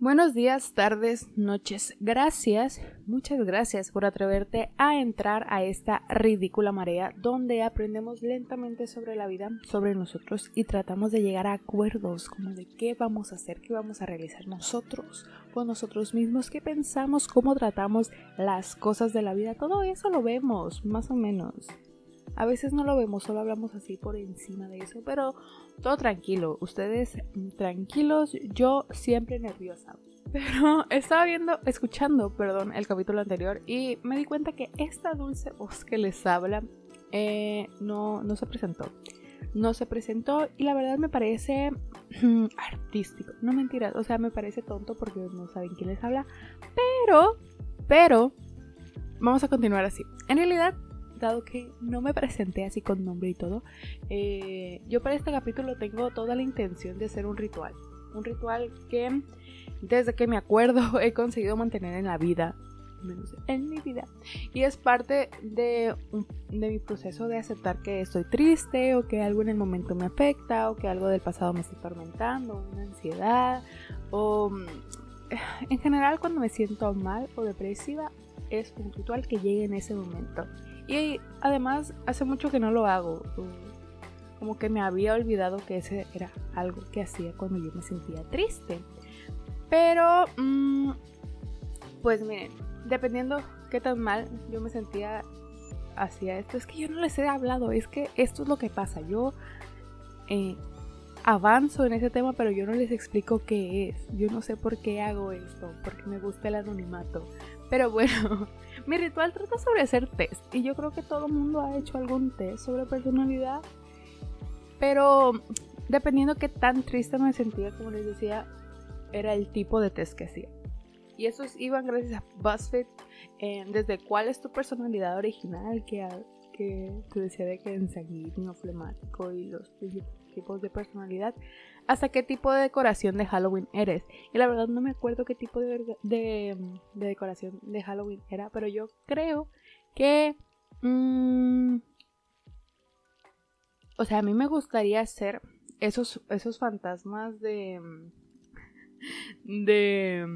Buenos días, tardes, noches. Gracias, muchas gracias por atreverte a entrar a esta ridícula marea donde aprendemos lentamente sobre la vida, sobre nosotros y tratamos de llegar a acuerdos como de qué vamos a hacer, qué vamos a realizar nosotros con nosotros mismos, qué pensamos, cómo tratamos las cosas de la vida. Todo eso lo vemos, más o menos. A veces no lo vemos, solo hablamos así por encima de eso, pero todo tranquilo, ustedes tranquilos, yo siempre nerviosa. Pero estaba viendo, escuchando, perdón, el capítulo anterior y me di cuenta que esta dulce voz que les habla eh, no, no se presentó. No se presentó y la verdad me parece artístico. No mentiras, o sea, me parece tonto porque no saben quién les habla. Pero, pero, vamos a continuar así. En realidad, dado que no me presenté así con nombre y todo, eh, yo para este capítulo tengo toda la intención de hacer un ritual. Un ritual que desde que me acuerdo he conseguido mantener en la vida. Menos en mi vida. Y es parte de, de mi proceso de aceptar que estoy triste o que algo en el momento me afecta o que algo del pasado me está atormentando, una ansiedad o en general cuando me siento mal o depresiva es un ritual que llegue en ese momento. Y además hace mucho que no lo hago. Como que me había olvidado que ese era algo que hacía cuando yo me sentía triste. Pero, mm, pues miren, dependiendo qué tan mal yo me sentía hacia esto, es que yo no les he hablado, es que esto es lo que pasa. Yo eh, avanzo en ese tema, pero yo no les explico qué es. Yo no sé por qué hago esto, porque me gusta el anonimato. Pero bueno, mi ritual trata sobre hacer test y yo creo que todo el mundo ha hecho algún test sobre personalidad. Pero dependiendo qué tan triste me sentía, como les decía, era el tipo de test que hacía. Y esos iban gracias a BuzzFeed, eh, desde cuál es tu personalidad original, que, que te decía de que en sanguíneo, flemático y los tipos de personalidad, hasta qué tipo de decoración de Halloween eres. Y la verdad no me acuerdo qué tipo de, de, decoración de Halloween era, pero yo creo que... Mm, o sea, a mí me gustaría ser esos, esos fantasmas de... De...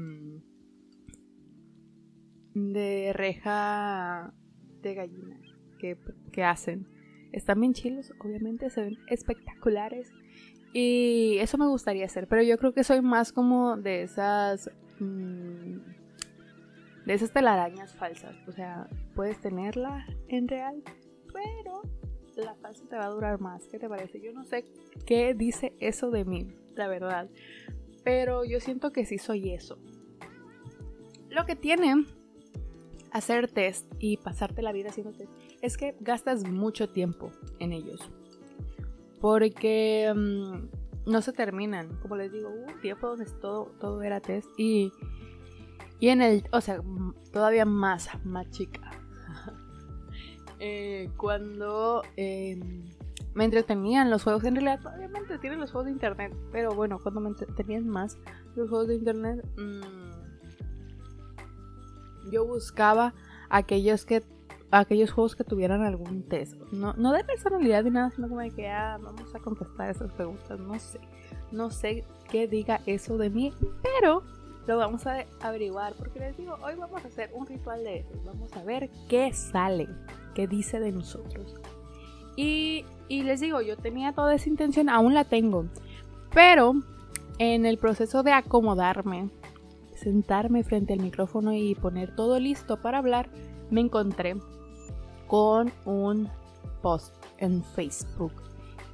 De reja de gallina que, que hacen. Están bien chilos, obviamente, se ven espectaculares. Y eso me gustaría hacer, pero yo creo que soy más como de esas... Mm, de esas telarañas falsas. O sea, puedes tenerla en real, pero la falsa te va a durar más. ¿Qué te parece? Yo no sé qué dice eso de mí, la verdad. Pero yo siento que sí soy eso. Lo que tiene hacer test y pasarte la vida haciendo test es que gastas mucho tiempo en ellos porque mm, no se terminan. Como les digo, hubo un tiempo donde todo, todo era test y, y en el, o sea, todavía más, más chica. Eh, cuando em, me entretenían los juegos, en realidad todavía me los juegos de internet, pero bueno, cuando me entretenían más los juegos de internet, mm, yo buscaba aquellos que aquellos juegos que tuvieran algún test. No, no de personalidad ni nada, sino como de que ah, vamos a contestar esas preguntas. No sé. No sé qué diga eso de mí, pero lo vamos a averiguar. Porque les digo, hoy vamos a hacer un ritual de eso. Vamos a ver qué sale, qué dice de nosotros. Y, y les digo, yo tenía toda esa intención, aún la tengo. Pero en el proceso de acomodarme, sentarme frente al micrófono y poner todo listo para hablar, me encontré con un post en Facebook.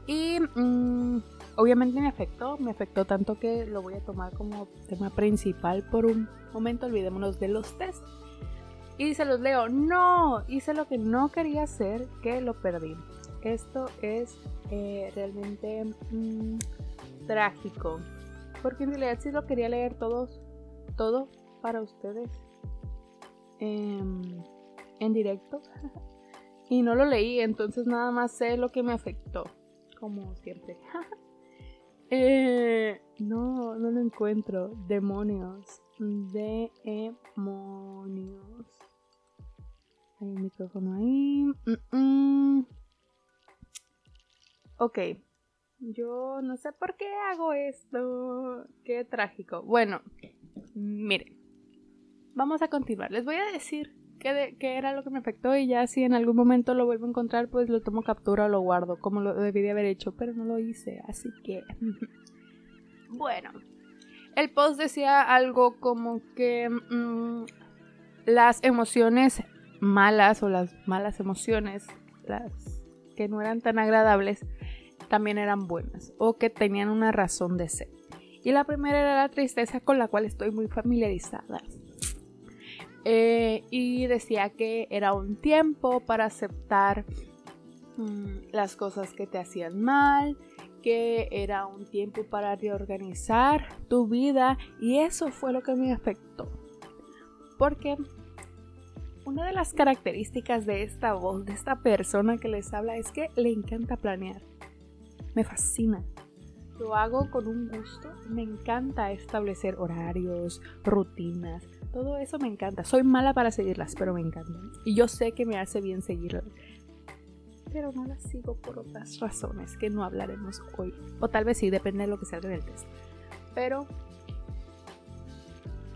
Y mm, obviamente me afectó, me afectó tanto que lo voy a tomar como tema principal por un momento, olvidémonos de los test. Y se los leo, no, hice lo que no quería hacer, que lo perdí. Esto es eh, realmente mm, trágico, porque en realidad sí lo quería leer todos, todo para ustedes em, en directo. Y no lo leí, entonces nada más sé lo que me afectó, como siempre. Eh, no, no lo encuentro. Demonios. Demonios. Hay un micrófono ahí. Ok. Yo no sé por qué hago esto. Qué trágico. Bueno, Miren, vamos a continuar. Les voy a decir qué, era lo que me afectó y ya si en algún momento lo vuelvo a encontrar, pues lo tomo captura o lo guardo, como lo debí de haber hecho, pero no lo hice, así que... bueno, el post decía algo como que mm, las emociones malas o las malas emociones, las que no eran tan agradables, también eran buenas o que tenían una razón de ser. Y la primera era la tristeza con la cual estoy muy familiarizada. Eh, y decía que era un tiempo para aceptar mm, las cosas que te hacían mal, que era un tiempo para reorganizar tu vida y eso fue lo que me afectó. Porque una de las características de esta voz, de esta persona que les habla, es que le encanta planear. Me fascina. Lo hago con un gusto. Me encanta establecer horarios, rutinas. Todo eso me encanta. Soy mala para seguirlas, pero me encantan. Y yo sé que me hace bien seguirlas. Pero no las sigo por otras razones que no hablaremos hoy. O tal vez sí, depende de lo que salga en el test. Pero...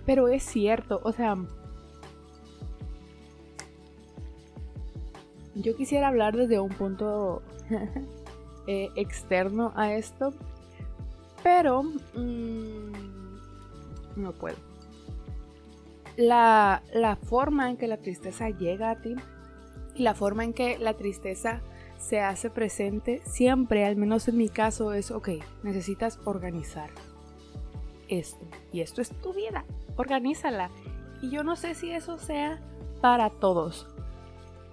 Pero es cierto, o sea... Yo quisiera hablar desde un punto eh, externo a esto, pero mm, no puedo. La, la forma en que la tristeza llega a ti y la forma en que la tristeza se hace presente siempre, al menos en mi caso, es, ok, necesitas organizar esto. Y esto es tu vida, organízala. Y yo no sé si eso sea para todos,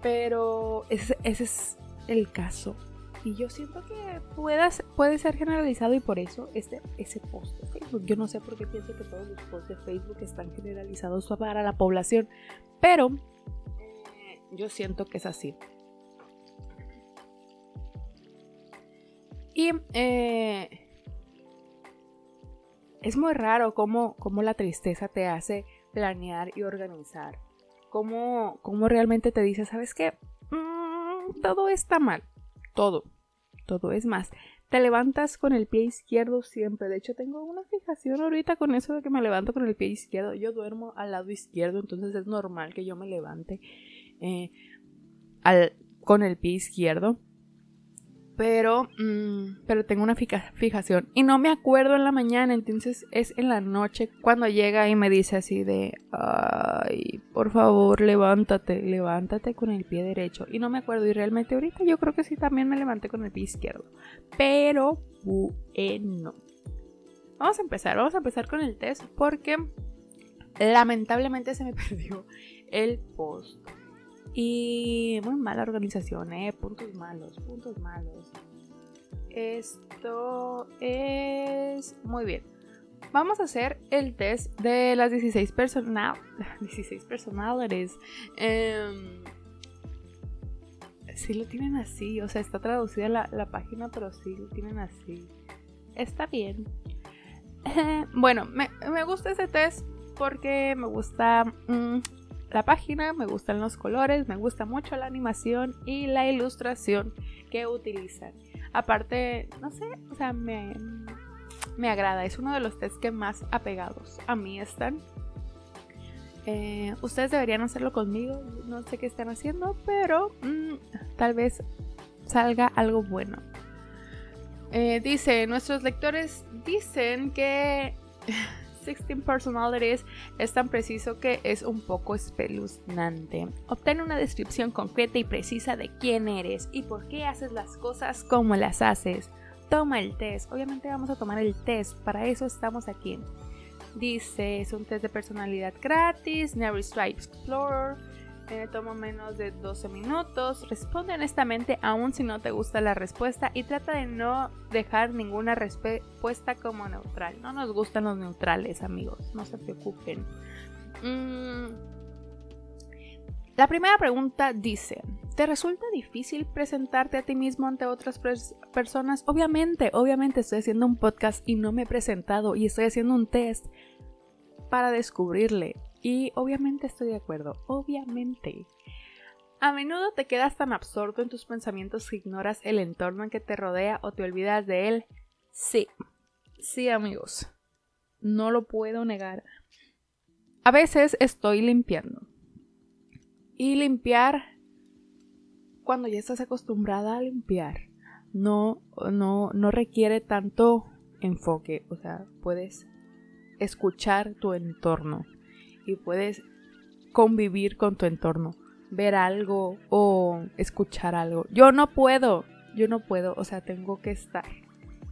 pero ese, ese es el caso. Y yo siento que puedas, puede ser generalizado y por eso este, ese post de Facebook. Yo no sé por qué pienso que todos los posts de Facebook están generalizados para la población, pero eh, yo siento que es así. Y eh, es muy raro cómo, cómo, la tristeza te hace planear y organizar. Cómo, cómo realmente te dice, ¿sabes qué? Mm, todo está mal todo, todo es más. Te levantas con el pie izquierdo siempre. De hecho, tengo una fijación ahorita con eso de que me levanto con el pie izquierdo. Yo duermo al lado izquierdo, entonces es normal que yo me levante eh, al, con el pie izquierdo pero, mm, pero tengo una fijación y no me acuerdo en la mañana, entonces es en la noche cuando llega y me dice así de, ay, por favor, levántate, levántate con el pie derecho. Y no me acuerdo y realmente ahorita yo creo que sí también me levanté con el pie izquierdo. Pero bueno. Vamos a empezar, vamos a empezar con el test porque lamentablemente se me perdió el post. Y muy mala organización, ¿eh? Puntos malos, puntos malos. Esto es muy bien. Vamos a hacer el test de las 16 personal 16 personalidades. Eh, sí lo tienen así, o sea, está traducida la, la página, pero sí lo tienen así. Está bien. bueno, me, me, gusta ese test porque me gusta mm, la página, me gustan los colores, me gusta mucho la animación y la ilustración que utilizan. Aparte, no sé, o sea, me, me agrada. Es uno de los tests que más apegados a mí están. Eh, ustedes deberían hacerlo conmigo. No sé qué están haciendo, pero mm, tal vez salga algo bueno. Eh, dice, nuestros lectores dicen que 16 Personalities es tan preciso que es un poco espeluznante. Obtén una descripción concreta y precisa de quién eres y por qué haces las cosas como las haces. Toma el test. Obviamente vamos a tomar el test. Para eso estamos aquí. Dice, es un test de personalidad gratis. Never Stripe Explorer toma menos de 12 minutos. Responde honestamente aún si no te gusta la respuesta y trata de no dejar ninguna respuesta como neutral. No nos gustan los neutrales, amigos, no se preocupen. Mm. La primera pregunta dice, ¿te resulta difícil presentarte a ti mismo ante otras personas? Obviamente, obviamente estoy haciendo un podcast y no me he presentado y estoy haciendo un test para descubrirle y obviamente estoy de acuerdo, obviamente. A menudo te quedas tan absorto en tus pensamientos que ignoras el entorno en que te rodea o te olvidas de él. Sí, sí amigos, no lo puedo negar. a veces estoy limpiando. Y limpiar, cuando ya estás acostumbrada a limpiar, no, no, no requiere tanto enfoque. O sea, puedes escuchar tu entorno y puedes convivir con tu entorno, ver algo o escuchar algo. Yo no puedo, yo no puedo, o sea, tengo que estar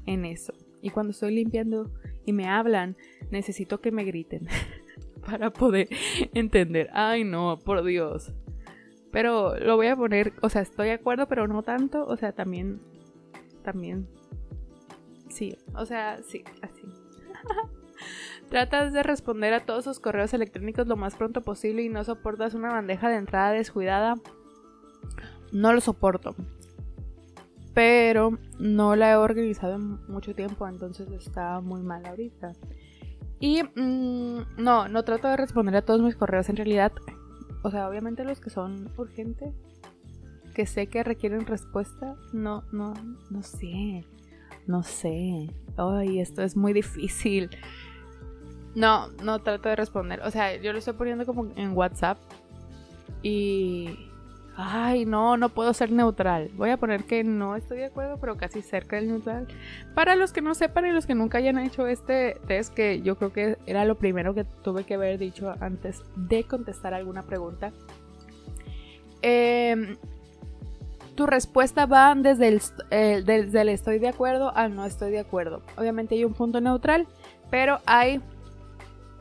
en eso. Y cuando estoy limpiando y me hablan, necesito que me griten para poder entender. Ay, no, por Dios. Pero lo voy a poner, o sea, estoy de acuerdo, pero no tanto, o sea, también también sí, o sea, sí, así. Tratas de responder a todos sus correos electrónicos lo más pronto posible y no soportas una bandeja de entrada descuidada. No lo soporto. Pero no la he organizado en mucho tiempo, entonces está muy mal ahorita. Y mm, no, no trato de responder a todos mis correos en realidad. O sea, obviamente los que son urgentes, que sé que requieren respuesta, no, no, no sé. No sé. Ay, esto es muy difícil. No, no trato de responder. O sea, yo lo estoy poniendo como en WhatsApp. Y... Ay, no, no puedo ser neutral. Voy a poner que no estoy de acuerdo, pero casi cerca del neutral. Para los que no sepan y los que nunca hayan hecho este test, que yo creo que era lo primero que tuve que haber dicho antes de contestar alguna pregunta. Eh, tu respuesta va desde el, eh, desde el estoy de acuerdo al no estoy de acuerdo. Obviamente hay un punto neutral, pero hay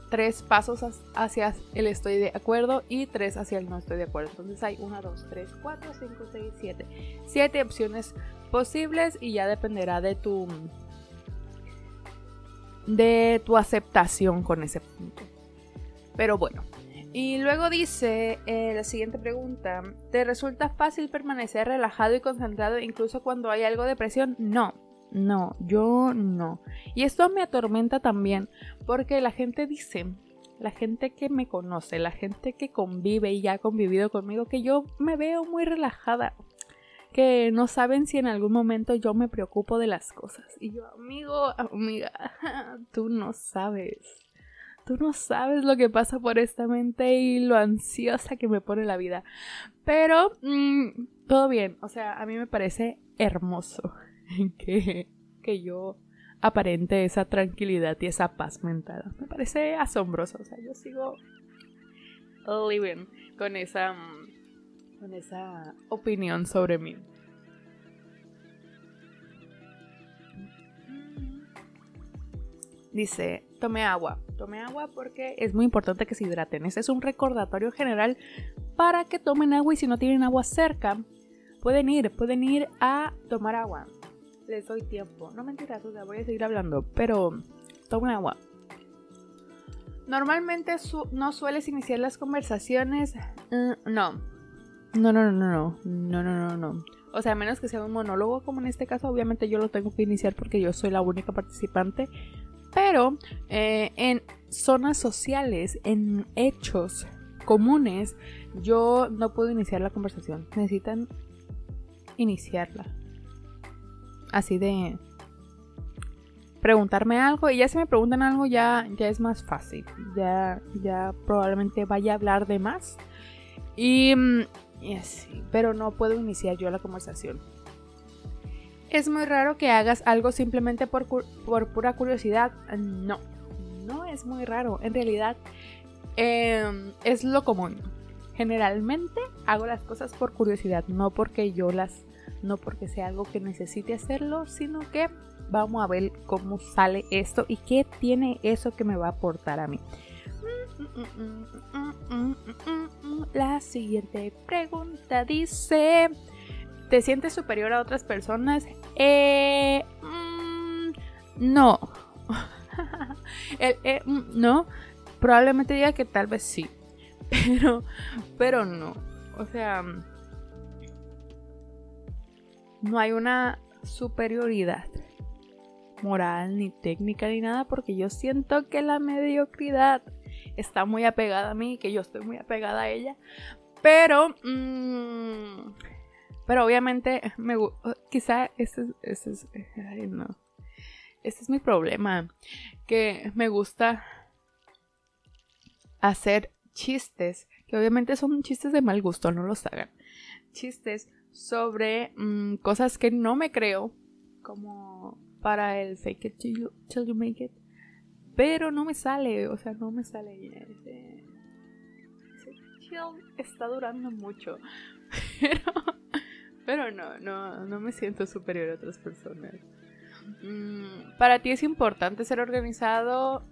tres pasos hacia el estoy de acuerdo y tres hacia el no estoy de acuerdo. Entonces hay 1, 2, 3, 4, 5, 6, 7. Siete opciones posibles y ya dependerá de tu de tu aceptación con ese punto. Pero bueno, y luego dice eh, la siguiente pregunta, ¿te resulta fácil permanecer relajado y concentrado incluso cuando hay algo de presión? No, no, yo no. Y esto me atormenta también porque la gente dice, la gente que me conoce, la gente que convive y ya ha convivido conmigo, que yo me veo muy relajada, que no saben si en algún momento yo me preocupo de las cosas. Y yo, amigo, amiga, tú no sabes tú no sabes lo que pasa por esta mente y lo ansiosa que me pone la vida. Pero mm, todo bien, o sea, a mí me parece hermoso que, que yo aparente esa tranquilidad y esa paz mental. Me parece asombroso, o sea, yo sigo living con esa, mm, con esa opinión sobre mí. Dice, tome agua. Tome agua porque es muy importante que se hidraten. Ese es un recordatorio general para que tomen agua y si no tienen agua cerca, pueden ir, pueden ir a tomar agua. Les doy tiempo. No mentiras, o sea, voy a seguir hablando, pero tomen agua. Normalmente no sueles iniciar las conversaciones. no. No, no, no, no, no, no, no, no. O sea, a menos que sea un monólogo, como en este caso, obviamente yo lo tengo que iniciar porque yo soy la única participante. Pero eh, en zonas sociales, en hechos comunes, yo no puedo iniciar la conversación. Necesitan iniciarla. Así de preguntarme algo y ya si me preguntan algo ya, ya es más fácil. Ya, ya probablemente vaya a hablar de más. Y, y así, pero no puedo iniciar yo la conversación. ¿Es muy raro que hagas algo simplemente por, pura curiosidad? No, no es muy raro. En realidad em, es lo común. Generalmente hago las cosas por curiosidad, no porque yo las, no porque sea algo que necesite hacerlo, sino que vamos a ver cómo sale esto y qué tiene eso que me va a aportar a mí. La siguiente pregunta dice... ¿Te sientes superior a otras personas? Eh, mm, no. Eh, mm, no. Probablemente diga que tal vez sí. Pero, pero no. O sea, no hay una superioridad moral ni técnica ni nada porque yo siento que la mediocridad está muy apegada a mí, que yo estoy muy apegada a ella. Pero mmm, pero obviamente, me, quizá ese, ese es. Ay, no. Ese es mi problema. Que me gusta hacer chistes, que obviamente son chistes de mal gusto, no los hagan. Chistes sobre mm, cosas que no me creo, como para el fake it till you, make it. Pero no me sale, o sea, no me sale. Ese, chill está durando mucho. Pero, pero no, no, no me siento superior a otras personas. Mm, para ti es importante ser organizado,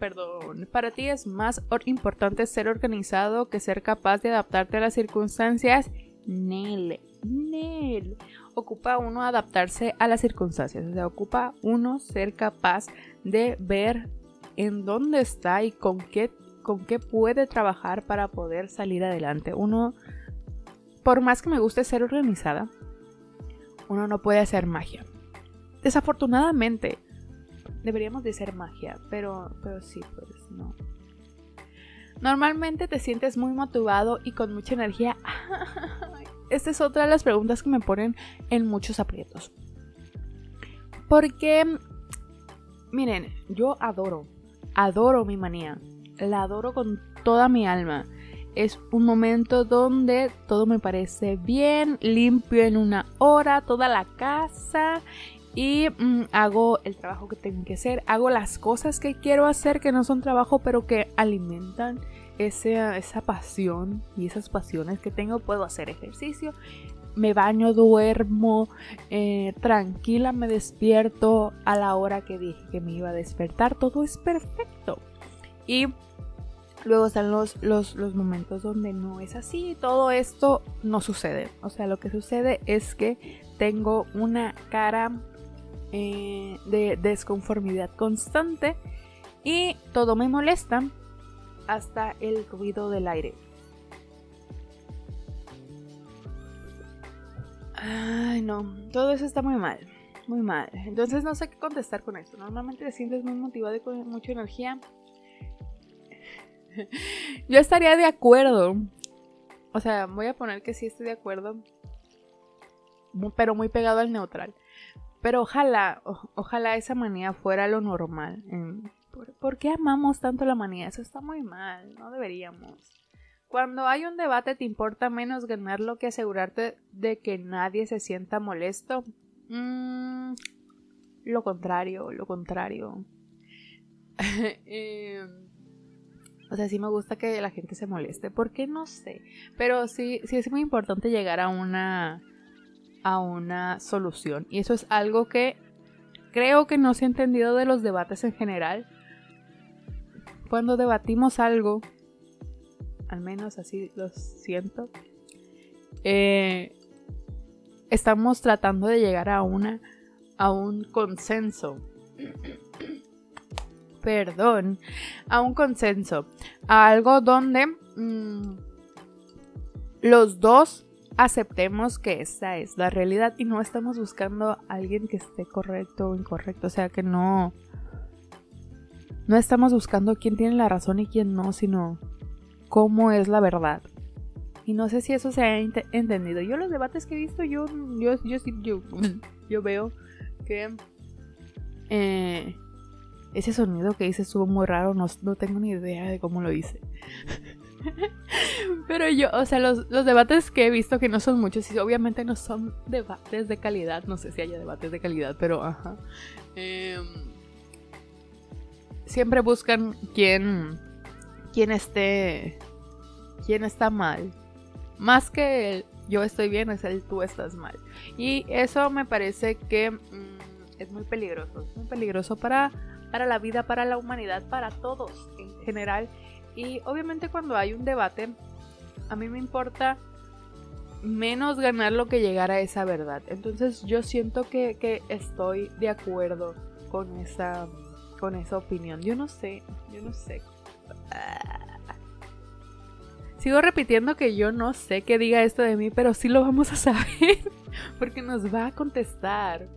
perdón, para ti es más importante ser organizado que ser capaz de adaptarte a las circunstancias. Nel, Nel. Ocupa uno adaptarse a las circunstancias, o sea, ocupa uno ser capaz de ver en dónde está y con qué, con qué puede trabajar para poder salir adelante. Uno, por más que me guste ser organizada, uno no puede hacer magia Desafortunadamente, deberíamos de ser magia, pero, pero sí, pues no. Normalmente te sientes muy motivado y con mucha energía. Esta es otra de las preguntas que me ponen en muchos aprietos. Porque, miren, yo adoro, adoro mi manía. La adoro con toda mi alma. Es un momento donde todo me parece bien, limpio en una hora, toda la casa y mm, hago el trabajo que tengo que hacer, hago las cosas que quiero hacer que no son trabajo pero que alimentan esa, esa pasión y esas pasiones que tengo, puedo hacer ejercicio, me baño, duermo, eh, tranquila, me despierto a la hora que dije que me iba a despertar, todo es perfecto. Y luego están los, los, los momentos donde no es así, todo esto no sucede. O sea, lo que sucede es que tengo una cara eh, de desconformidad constante y todo me molesta hasta el ruido del aire. Ay, no, todo eso está muy mal, muy mal. Entonces no sé qué contestar con esto. Normalmente te sientes muy motivado y con mucha energía. Yo estaría de acuerdo. O sea, voy a poner que sí estoy de acuerdo. Pero muy pegado al neutral. Pero ojalá, ojalá esa manía fuera lo normal. ¿Por, qué amamos tanto la manía? Eso está muy mal, no deberíamos. Cuando hay un debate te importa menos ganarlo que asegurarte de que nadie se sienta molesto. Mm, lo contrario, lo contrario. Em, o sea, sí me gusta que la gente se moleste. ¿Por qué? No sé. Pero sí, sí es muy importante llegar a una a una solución. Y eso es algo que creo que no se ha entendido de los debates en general. Cuando debatimos algo, al menos así lo siento, eh, estamos tratando de llegar a una a un consenso. Perdón, a un consenso, a algo donde mm, los dos aceptemos que esa es la realidad y no estamos buscando a alguien que esté correcto o incorrecto, o sea que no no estamos buscando quién tiene la razón y quién no, sino cómo es la verdad. Y no sé si eso se ha entendido. Yo los debates que he visto, yo yo yo yo, veo que eh, ese sonido que hice estuvo muy raro, no, tengo ni idea de cómo lo hice. Pero yo, o sea, los, debates que he visto que no son muchos y obviamente no son debates de calidad, no sé si haya debates de calidad, pero ajá. Em, siempre buscan quién, quién esté, quién está mal. Más que el yo estoy bien, es el tú estás mal. Y eso me parece que mm, es muy peligroso, es muy peligroso para, para la vida, para la humanidad, para todos en general. Y obviamente cuando hay un debate, a mí me importa menos ganar lo que llegar a esa verdad. Entonces yo siento que, estoy de acuerdo con esa, con esa opinión. Yo no sé, yo no sé. Sigo repitiendo que yo no sé qué diga esto de mí, pero sí lo vamos a saber porque nos va a contestar.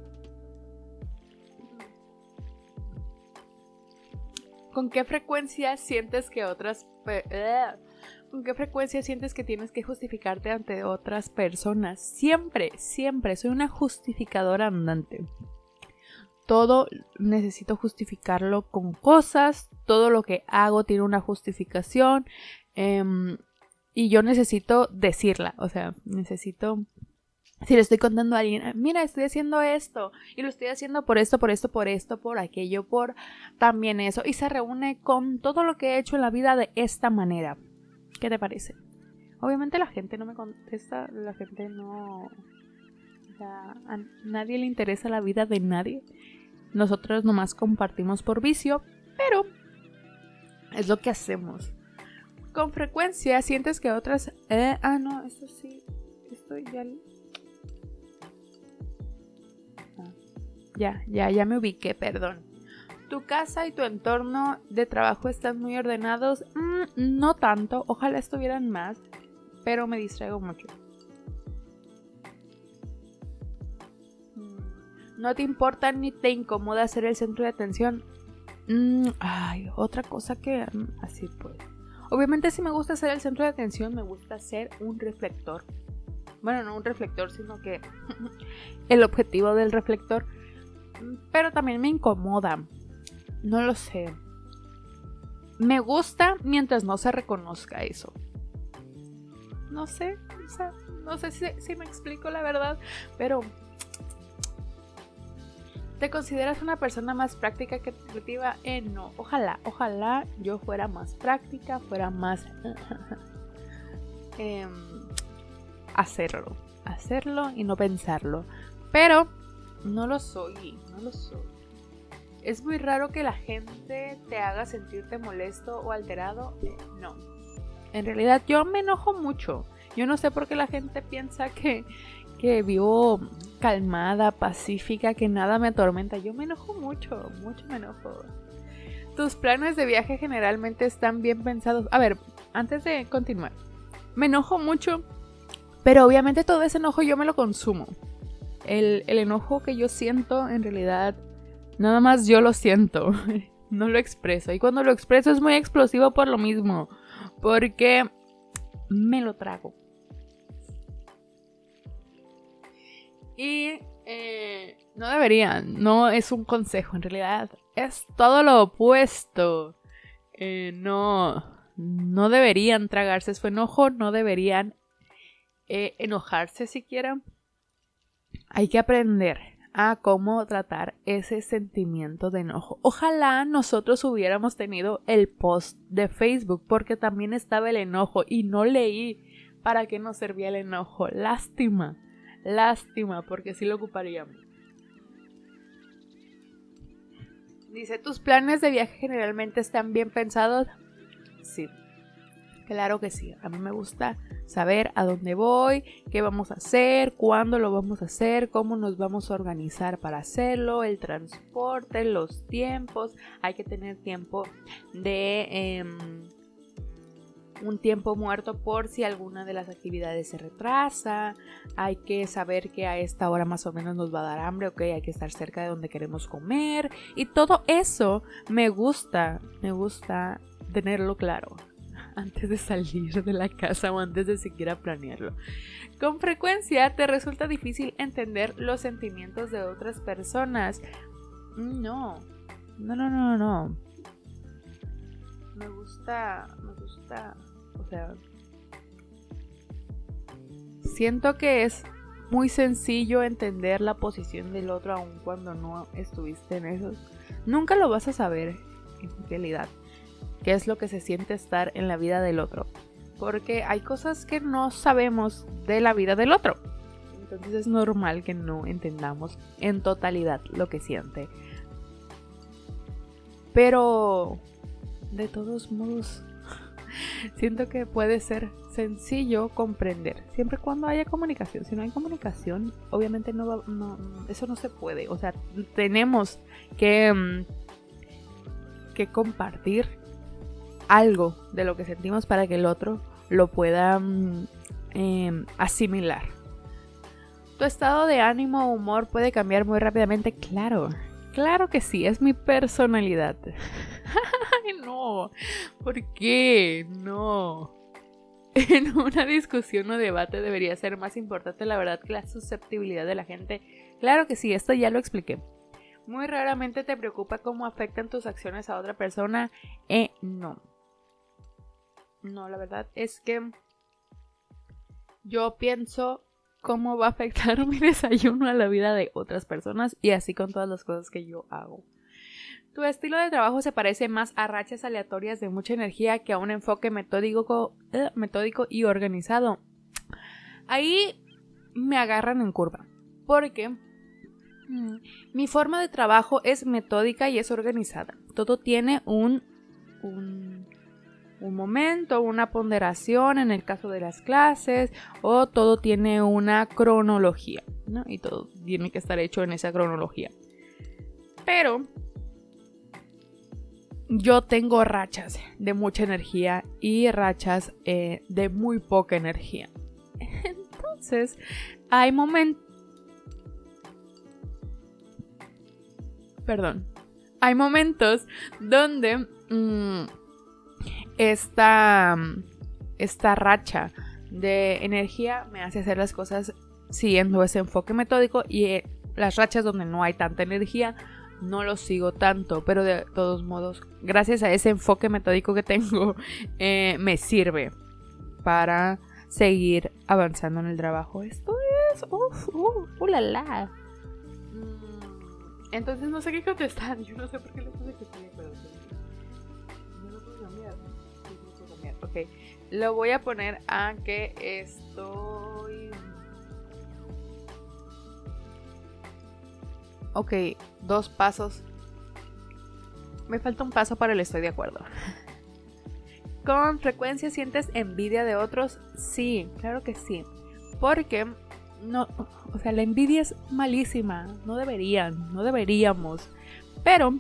¿Con qué frecuencia sientes que otras... ¿Con qué frecuencia sientes que tienes que justificarte ante otras personas? Siempre, siempre. Soy una justificadora andante. Todo necesito justificarlo con cosas, todo lo que hago tiene una justificación em, y yo necesito decirla, o sea, necesito si le estoy contando a alguien, mira, estoy haciendo esto y lo estoy haciendo por esto, por esto, por esto, por aquello, por también eso, y se reúne con todo lo que he hecho en la vida de esta manera. ¿Qué te parece? Obviamente la gente no me contesta, la gente no... a nadie le interesa la vida de nadie. Nosotros nomás compartimos por vicio, pero es lo que hacemos. Con frecuencia sientes que otras... Eh, ah, no, eso sí. Estoy ya Ya, ya, ya me ubiqué, perdón. ¿Tu casa y tu entorno de trabajo están muy ordenados? Mm, no tanto, ojalá estuvieran más, pero me distraigo mucho. ¿No te importa ni te incomoda ser el centro de atención? Mm, ay, otra cosa que... así pues. Obviamente si me gusta ser el centro de atención, me gusta ser un reflector. Bueno, no un reflector, sino que el objetivo del reflector pero también me incomoda. No lo sé. Me gusta mientras no se reconozca eso. No sé, no sé si, me explico la verdad, pero ¿Te consideras una persona más práctica que creativa? Eh, no. Ojalá, ojalá yo fuera más práctica, fuera más... Em, hacerlo. Hacerlo y no pensarlo. Pero no lo soy, no lo soy. ¿Es muy raro que la gente te haga sentirte molesto o alterado? Eh, no. En realidad yo me enojo mucho. Yo no sé por qué la gente piensa que, que vivo calmada, pacífica, que nada me atormenta. Yo me enojo mucho, mucho me enojo. Tus planes de viaje generalmente están bien pensados. A ver, antes de continuar. Me enojo mucho, pero obviamente todo ese enojo yo me lo consumo el, enojo que yo siento, en realidad, nada más yo lo siento. no lo expreso. Y cuando lo expreso es muy explosivo por lo mismo. Porque me lo trago. Y eh, no deberían, no es un consejo en realidad, es todo lo opuesto. Eh, no, no deberían tragarse su enojo, no deberían eh, enojarse siquiera hay que aprender a cómo tratar ese sentimiento de enojo. Ojalá nosotros hubiéramos tenido el post de Facebook porque también estaba el enojo y no leí para qué nos servía el enojo. Lástima, lástima porque sí lo ocuparíamos. Dice, ¿tus planes de viaje generalmente están bien pensados? Sí, Claro que sí, a mí me gusta saber a dónde voy, qué vamos a hacer, cuándo lo vamos a hacer, cómo nos vamos a organizar para hacerlo, el transporte, los tiempos. Hay que tener tiempo de... Em, un tiempo muerto por si alguna de las actividades se retrasa, hay que saber que a esta hora más o menos nos va a dar hambre, ok, hay que estar cerca de donde queremos comer y todo eso me gusta, me gusta tenerlo claro antes de salir de la casa o antes de siquiera planearlo. Con frecuencia te resulta difícil entender los sentimientos de otras personas. No, no, no, no, no. Me gusta, me gusta, o sea, siento que es muy sencillo entender la posición del otro aun cuando no estuviste en eso. Nunca lo vas a saber en realidad qué es lo que se siente estar en la vida del otro. Porque hay cosas que no sabemos de la vida del otro. Entonces es normal que no entendamos en totalidad lo que siente. Pero, de todos modos, siento que puede ser sencillo comprender, siempre cuando haya comunicación. Si no hay comunicación, obviamente no, no eso no se puede. O sea, tenemos que, mm, que compartir algo de lo que sentimos para que el otro lo pueda mm, em, asimilar. ¿Tu estado de ánimo o humor puede cambiar muy rápidamente? Claro, claro que sí, es mi personalidad. no, ¿por qué? No. En una discusión o debate debería ser más importante la verdad que la susceptibilidad de la gente. Claro que sí, esto ya lo expliqué. Muy raramente te preocupa cómo afectan tus acciones a otra persona. Eh, no. No, la verdad es que yo pienso cómo va a afectar mi desayuno a la vida de otras personas y así con todas las cosas que yo hago. Tu estilo de trabajo se parece más a rachas aleatorias de mucha energía que a un enfoque metódico, eh, metódico y organizado. Ahí me agarran en curva, porque mm, mi forma de trabajo es metódica y es organizada. Todo tiene un, un, un momento, una ponderación en el caso de las clases, o todo tiene una cronología, ¿no? Y todo tiene que estar hecho en esa cronología. Pero yo tengo rachas de mucha energía y rachas eh, de muy poca energía. Entonces, hay momentos... Perdón. Hay momentos donde mm, esta, esta racha de energía me hace hacer las cosas siguiendo ese enfoque metódico y eh, las rachas donde no hay tanta energía no lo sigo tanto, pero de todos modos, gracias a ese enfoque metódico que tengo, eh, me sirve para seguir avanzando en el trabajo. Esto es, uff. Mm, entonces no sé qué contestar. Yo no sé por qué le puse que Ok, lo voy a poner a que estoy Ok, dos pasos. Me falta un paso para el estoy de acuerdo. ¿Con frecuencia sientes envidia de otros? Sí, claro que sí. Porque no, o sea, la envidia es malísima. No deberían, no deberíamos. Pero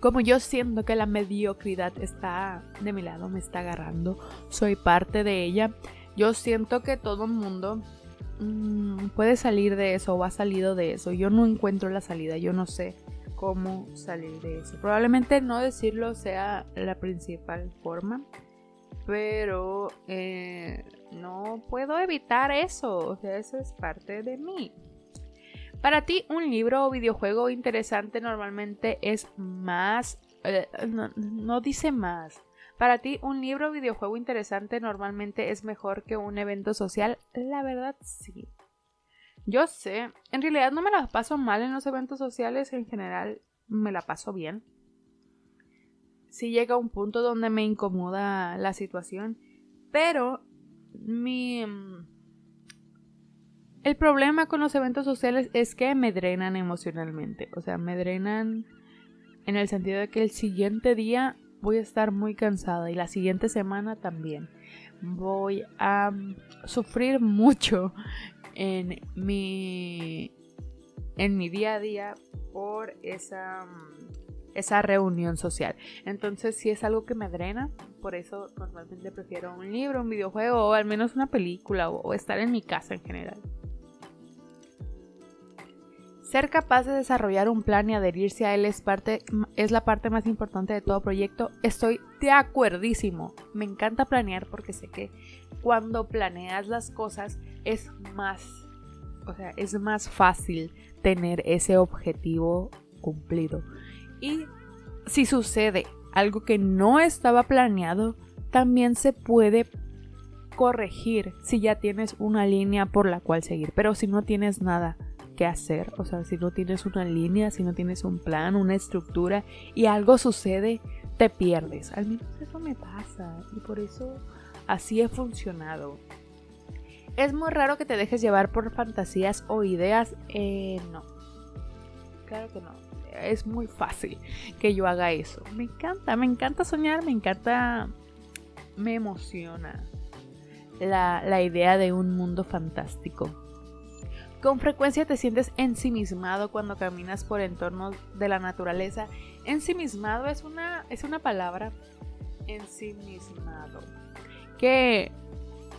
como yo siento que la mediocridad está de mi lado, me está agarrando, soy parte de ella. Yo siento que todo el mundo Mm, puede salir de eso o ha salido de eso. Yo no encuentro la salida, yo no sé cómo salir de eso. Probablemente no decirlo sea la principal forma, pero eh, no puedo evitar eso. O sea, eso es parte de mí. Para ti, un libro o videojuego interesante normalmente es más... Eh, no dice más para ti, un libro o videojuego interesante normalmente es mejor que un evento social. La verdad, sí. Yo sé, en realidad no me la paso mal en los eventos sociales, en general me la paso bien. Sí llega un punto donde me incomoda la situación, pero mi... El problema con los eventos sociales es que me drenan emocionalmente, o sea, me drenan en el sentido de que el siguiente día voy a estar muy cansada y la siguiente semana también. Voy a sufrir mucho en mi en mi día a día por esa esa reunión social. Entonces, si es algo que me drena, por eso normalmente prefiero un libro, un videojuego o al menos una película o estar en mi casa en general. Ser capaz de desarrollar un plan y adherirse a él es, parte, es la parte más importante de todo proyecto. Estoy de acuerdísimo. Me encanta planear porque sé que cuando planeas las cosas es más, o sea, es más fácil tener ese objetivo cumplido. Y si sucede algo que no estaba planeado, también se puede corregir si ya tienes una línea por la cual seguir. Pero si no tienes nada, hacer. O sea, si no tienes una línea, si no tienes un plan, una estructura y algo sucede, te pierdes. Al menos eso me pasa y por eso así he funcionado. Es muy raro que te dejes llevar por fantasías o ideas. Eh, no. Claro que no. Es muy fácil que yo haga eso. Me encanta, me encanta soñar, me encanta, me emociona la, la idea de un mundo fantástico. Con frecuencia te sientes ensimismado cuando caminas por entornos de la naturaleza. Ensimismado es una, es una palabra. Ensimismado. Que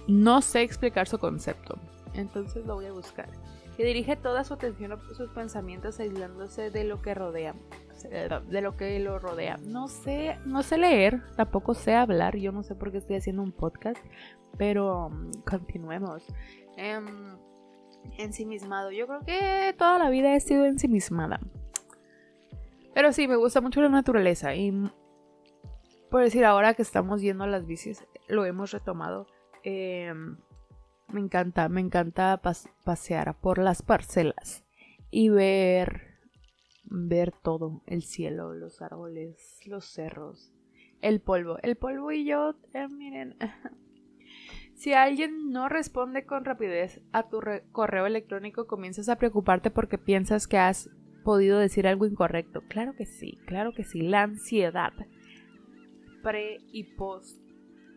no sé explicar su concepto. Entonces lo voy a buscar. Que dirige toda su atención a sus pensamientos aislándose de lo que rodea. De lo que lo rodea. No sé, no sé leer, tampoco sé hablar. Yo no sé por qué estoy haciendo un podcast. Pero um, continuemos. Em, ensimismado. Yo creo que toda la vida he sido ensimismada. Pero sí, me gusta mucho la naturaleza y por decir, ahora que estamos yendo a las bicis, lo hemos retomado. Em, me encanta, me encanta pasear por las parcelas y ver, ver todo, el cielo, los árboles, los cerros, el polvo. El polvo y yo, eh, miren, si alguien no responde con rapidez a tu correo electrónico, comienzas a preocuparte porque piensas que has podido decir algo incorrecto. Claro que sí, claro que sí. La ansiedad pre y post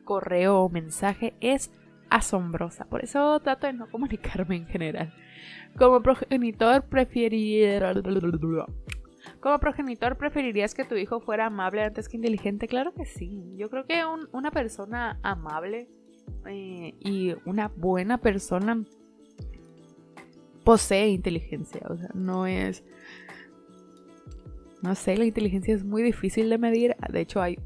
correo o mensaje es asombrosa. Por eso trato de no comunicarme en general. Como progenitor preferiría... Como progenitor preferirías que tu hijo fuera amable antes que inteligente. Claro que sí. Yo creo que una persona amable eh, y una buena persona posee inteligencia. O sea, no es... No sé, la inteligencia es muy difícil de medir. De hecho, hay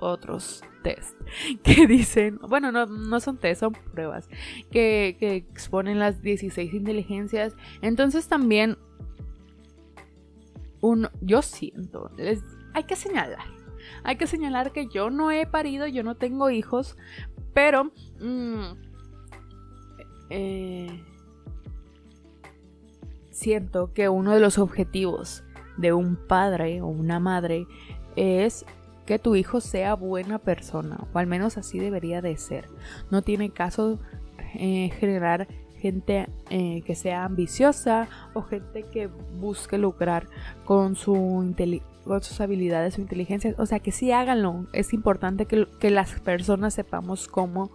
otros test que dicen, bueno, no, no son test, son pruebas, que, exponen las 16 inteligencias. Entonces también, yo siento, hay que señalar, hay que señalar que yo no he parido, yo no tengo hijos, pero... Mm, eh, siento que uno de los objetivos de un padre o una madre es que tu hijo sea buena persona, o al menos así debería de ser. No tiene caso eh, generar gente eh, que sea ambiciosa o gente que busque lucrar con, su con sus habilidades o inteligencias. O sea, que sí háganlo. Es importante que, que las personas sepamos cómo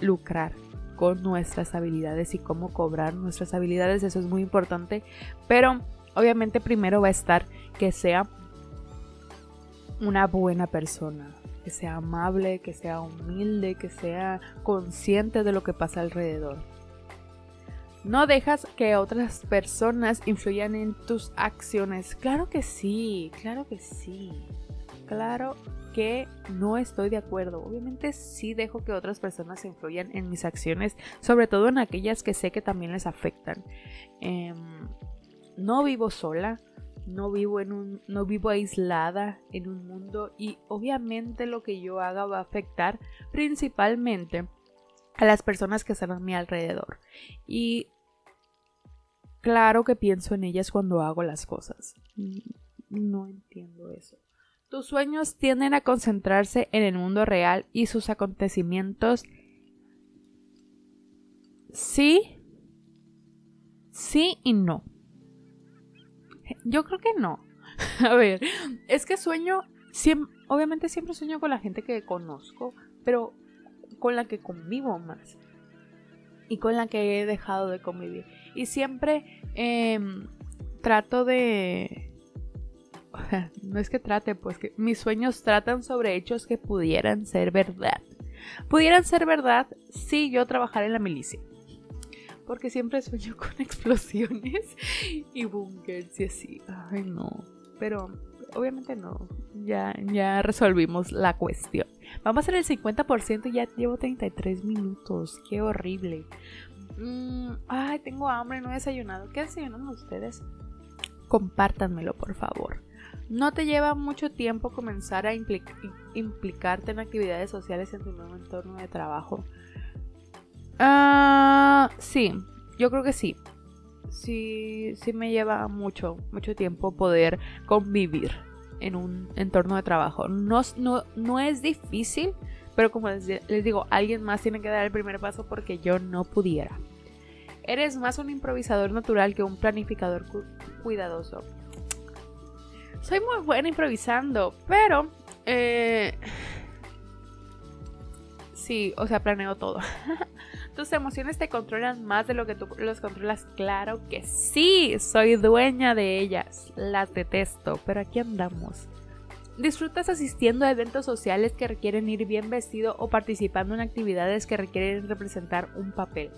lucrar con nuestras habilidades y cómo cobrar nuestras habilidades. Eso es muy importante. Pero obviamente primero va a estar que sea una buena persona, que sea amable, que sea humilde, que sea consciente de lo que pasa alrededor. No dejas que otras personas influyan en tus acciones. Claro que sí, claro que sí. Claro que no estoy de acuerdo. Obviamente sí dejo que otras personas influyan en mis acciones, sobre todo en aquellas que sé que también les afectan. Em, no vivo sola, no vivo en un no vivo aislada en un mundo y obviamente lo que yo haga va a afectar principalmente a las personas que están a mi alrededor y claro que pienso en ellas cuando hago las cosas no entiendo eso tus sueños tienden a concentrarse en el mundo real y sus acontecimientos sí sí y no yo creo que no. A ver, es que sueño, obviamente siempre sueño con la gente que conozco, pero con la que convivo más. Y con la que he dejado de convivir. Y siempre em, trato de... no es que trate, pues que mis sueños tratan sobre hechos que pudieran ser verdad. Pudieran ser verdad si yo trabajara en la milicia porque siempre sueño con explosiones y bunkers y así. Ay, no. Pero obviamente no. Ya, ya resolvimos la cuestión. Vamos a hacer el 50% y ya llevo 33 minutos. Qué horrible. Mm, ay, tengo hambre, no he desayunado. ¿Qué desayunan ustedes? Compártanmelo, por favor. No te lleva mucho tiempo comenzar a implicarte en actividades sociales en tu nuevo entorno de trabajo. Ah, sí, yo creo que sí. Sí, sí me lleva mucho, mucho tiempo poder convivir en un entorno de trabajo. No, no, no es difícil, pero como les, digo, alguien más tiene que dar el primer paso porque yo no pudiera. Eres más un improvisador natural que un planificador cuidadoso. Soy muy buena improvisando, pero... Eh, sí, o sea, planeo todo. ¿Tus emociones te controlan más de lo que tú los controlas? Claro que sí, soy dueña de ellas. Las detesto, pero aquí andamos. ¿Disfrutas asistiendo a eventos sociales que requieren ir bien vestido o participando en actividades que requieren representar un papel?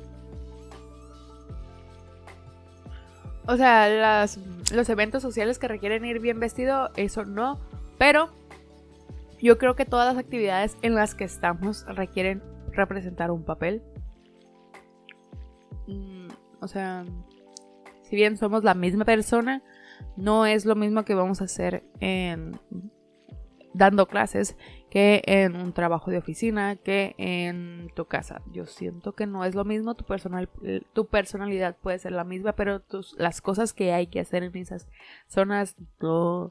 O sea, los eventos sociales que requieren ir bien vestido, eso no. Pero yo creo que todas las actividades en las que estamos requieren representar un papel. Mm, o sea, si bien somos la misma persona, no es lo mismo que vamos a hacer en dando clases que en un trabajo de oficina, que en tu casa. Yo siento que no es lo mismo, tu, personal, tu personalidad puede ser la misma, pero tus, las cosas que hay que hacer en esas zonas no,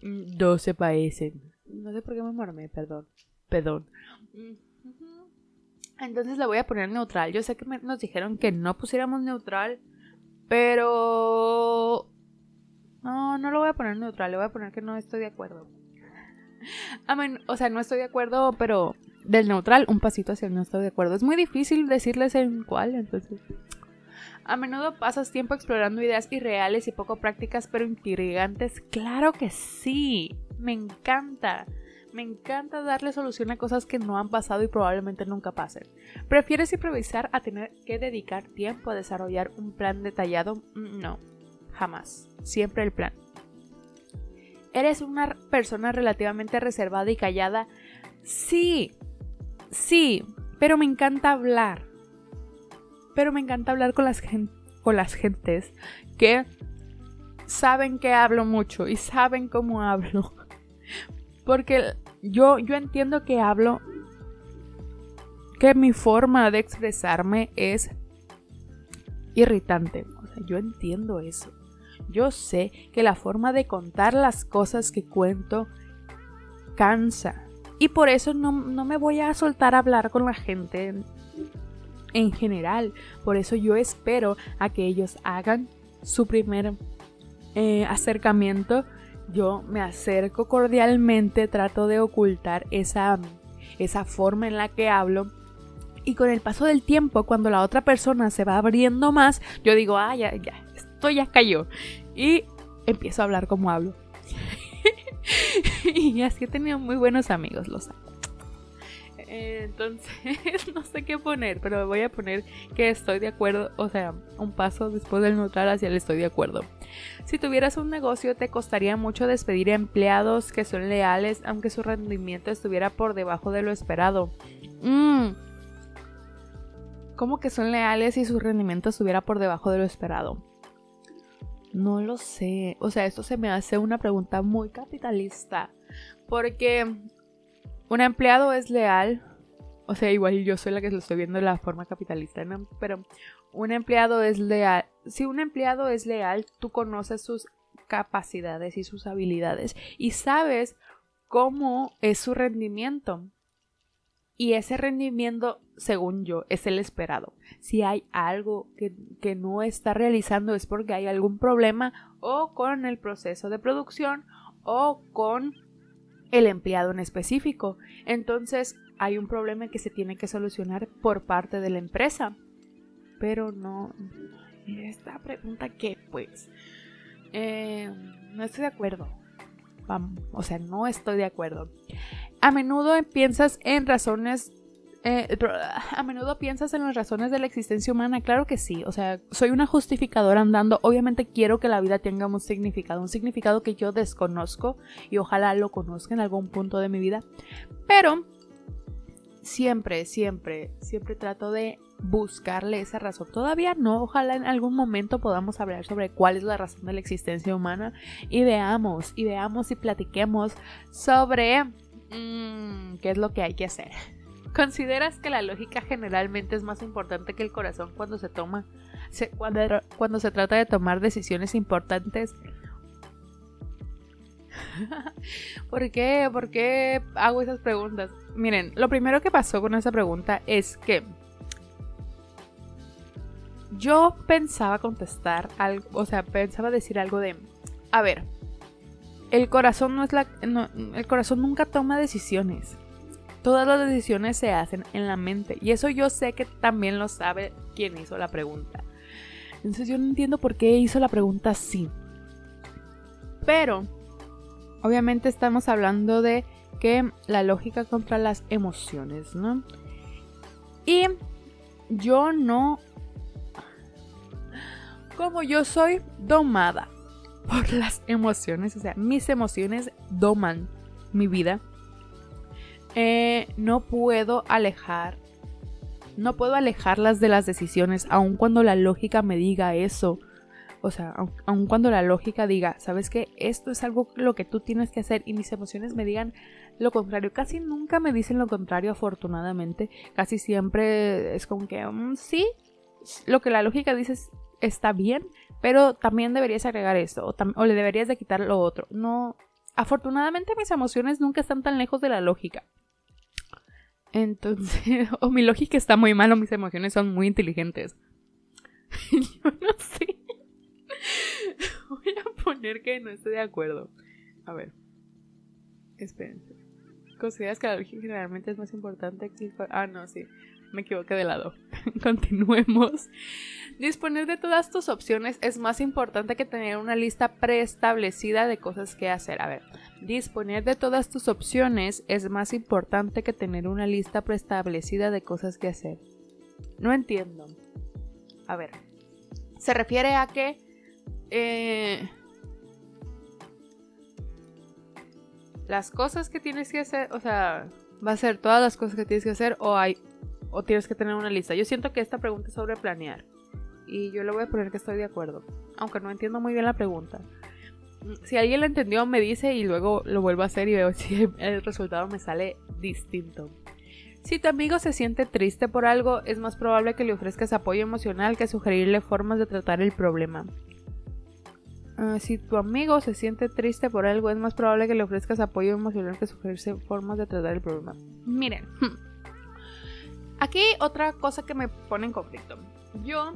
no se parecen. No sé por qué me mormé, perdón. Perdón. Entonces le voy a poner neutral. Yo sé que nos dijeron que no pusiéramos neutral, pero... No, no lo voy a poner neutral, le voy a poner que no estoy de acuerdo o sea, no estoy de acuerdo, pero del neutral, un pasito hacia el no estoy de acuerdo. Es muy difícil decirles en cuál, entonces. A menudo pasas tiempo explorando ideas irreales y poco prácticas, pero intrigantes. Claro que sí, me encanta. Me encanta darle solución a cosas que no han pasado y probablemente nunca pasen. ¿Prefieres improvisar a tener que dedicar tiempo a desarrollar un plan detallado? Mm, no, jamás. Siempre el plan. ¿Eres una persona relativamente reservada y callada? Sí, sí, pero me encanta hablar. Pero me encanta hablar con las, con las gentes que saben que hablo mucho y saben cómo hablo. Porque yo, yo entiendo que hablo, que mi forma de expresarme es irritante. O sea, yo entiendo eso. Yo sé que la forma de contar las cosas que cuento cansa. Y por eso no, me voy a soltar a hablar con la gente en, general. Por eso yo espero a que ellos hagan su primer eh, acercamiento. Yo me acerco cordialmente, trato de ocultar esa, esa forma en la que hablo y con el paso del tiempo, cuando la otra persona se va abriendo más, yo digo, ah, ya, ya, esto ya cayó. Y empiezo a hablar como hablo. y así he tenido muy buenos amigos, los amo. Entonces, no sé qué poner, pero voy a poner que estoy de acuerdo, o sea, un paso después del neutral hacia el estoy de acuerdo. Si tuvieras un negocio, te costaría mucho despedir a empleados que son leales, aunque su rendimiento estuviera por debajo de lo esperado. Mmm. ¿Cómo que son leales y su rendimiento estuviera por debajo de lo esperado? No lo sé. O sea, esto se me hace una pregunta muy capitalista. Porque un empleado es leal. O sea, igual yo soy la que lo estoy viendo de la forma capitalista, ¿no? Pero un empleado es leal. Si un empleado es leal, tú conoces sus capacidades y sus habilidades y sabes cómo es su rendimiento. Y ese rendimiento, según yo, es el esperado. Si hay algo que, no está realizando es porque hay algún problema o con el proceso de producción o con el empleado en específico. Entonces hay un problema que se tiene que solucionar por parte de la empresa. Pero no... Esta pregunta qué, pues... Eh, no estoy de acuerdo. o sea, no estoy de acuerdo. A menudo piensas en razones eh, a menudo piensas en las razones de la existencia humana, claro que sí, o sea, soy una justificadora andando, obviamente quiero que la vida tenga un significado, un significado que yo desconozco y ojalá lo conozca en algún punto de mi vida, pero siempre, siempre, siempre trato de buscarle esa razón. Todavía no, ojalá en algún momento podamos hablar sobre cuál es la razón de la existencia humana y veamos, y veamos y platiquemos sobre Mm, ¿Qué es lo que hay que hacer? ¿Consideras que la lógica generalmente es más importante que el corazón cuando se toma, cuando, se trata de tomar decisiones importantes? ¿Por qué? ¿Por qué hago esas preguntas? Miren, lo primero que pasó con esa pregunta es que yo pensaba contestar algo, o sea, pensaba decir algo de, a ver, el corazón no es la el corazón nunca toma decisiones. Todas las decisiones se hacen en la mente y eso yo sé que también lo sabe quien hizo la pregunta. Entonces yo no entiendo por qué hizo la pregunta así. Pero obviamente estamos hablando de que la lógica contra las emociones, ¿no? Y yo no como yo soy domada por las emociones, o sea, mis emociones doman mi vida. Eh, no puedo alejar, no puedo alejarlas de las decisiones, aun cuando la lógica me diga eso. o sea, aun, cuando la lógica diga, sabes que esto es algo lo que tú tienes que hacer y mis emociones me digan lo contrario, casi nunca me dicen lo contrario afortunadamente, casi siempre es como que mm, sí, lo que la lógica dice está bien, pero también deberías agregar esto o, le deberías de quitar lo otro. No, afortunadamente mis emociones nunca están tan lejos de la lógica. Entonces, o mi lógica está muy mal o mis emociones son muy inteligentes. Yo no sé. Voy a poner que no estoy de acuerdo. A ver. Espérense. ¿Consideras que la lógica generalmente es más importante que... Ah, no, sí. Me equivoqué de lado. Continuemos. Disponer de todas tus opciones es más importante que tener una lista preestablecida de cosas que hacer. A ver, disponer de todas tus opciones es más importante que tener una lista preestablecida de cosas que hacer. No entiendo. A ver, se refiere a que eh, las cosas que tienes que hacer, o sea, va a ser todas las cosas que tienes que hacer o hay o tienes que tener una lista. Yo siento que esta pregunta es sobre planear y yo le voy a poner que estoy de acuerdo, aunque no entiendo muy bien la pregunta. Si alguien la entendió, me dice y luego lo vuelvo a hacer y veo si el resultado me sale distinto. Si tu amigo se siente triste por algo, es más probable que le ofrezcas apoyo emocional que sugerirle formas de tratar el problema. Ah, si tu amigo se siente triste por algo, es más probable que le ofrezcas apoyo emocional que sugerirse formas de tratar el problema. Miren, aquí otra cosa que me pone en conflicto. Yo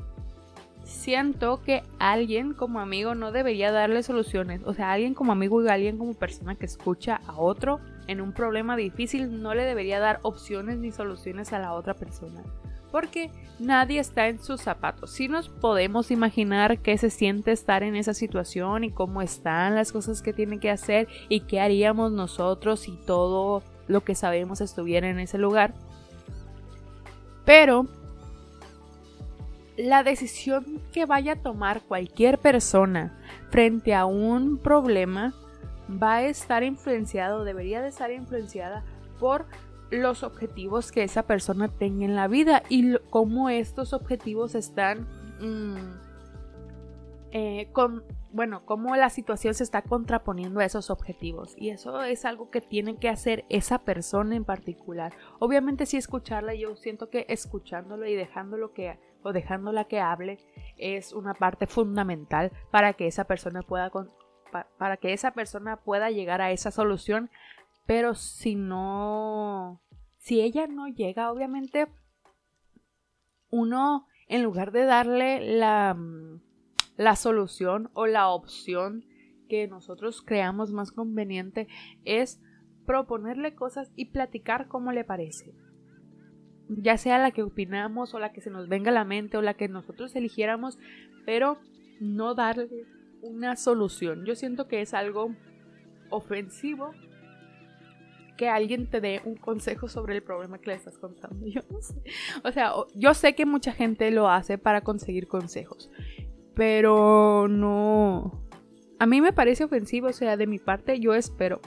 siento que alguien como amigo no debería darle soluciones. O sea, alguien como amigo y alguien como persona que escucha a otro en un problema difícil no le debería dar opciones ni soluciones a la otra persona. Porque nadie está en sus zapatos. Si nos podemos imaginar qué se siente estar en esa situación y cómo están las cosas que tiene que hacer y qué haríamos nosotros si todo lo que sabemos estuviera en ese lugar. Pero la decisión que vaya a tomar cualquier persona frente a un problema va a estar influenciado, debería de estar influenciada por los objetivos que esa persona tenga en la vida y cómo estos objetivos están mm, eh, con bueno, cómo la situación se está contraponiendo a esos objetivos. Y eso es algo que tiene que hacer esa persona en particular. Obviamente sí escucharla, yo siento que escuchándolo y dejándolo que o dejándola que hable es una parte fundamental para que esa persona pueda para que esa persona pueda llegar a esa solución, pero si no si ella no llega, obviamente uno en lugar de darle la la solución o la opción que nosotros creamos más conveniente es proponerle cosas y platicar cómo le parece. Ya sea la que opinamos o la que se nos venga a la mente o la que nosotros eligiéramos, pero no darle una solución. Yo siento que es algo ofensivo que alguien te dé un consejo sobre el problema que le estás contando. Yo no sé. O sea, yo sé que mucha gente lo hace para conseguir consejos pero no... A mí me parece ofensivo, o sea, de mi parte yo espero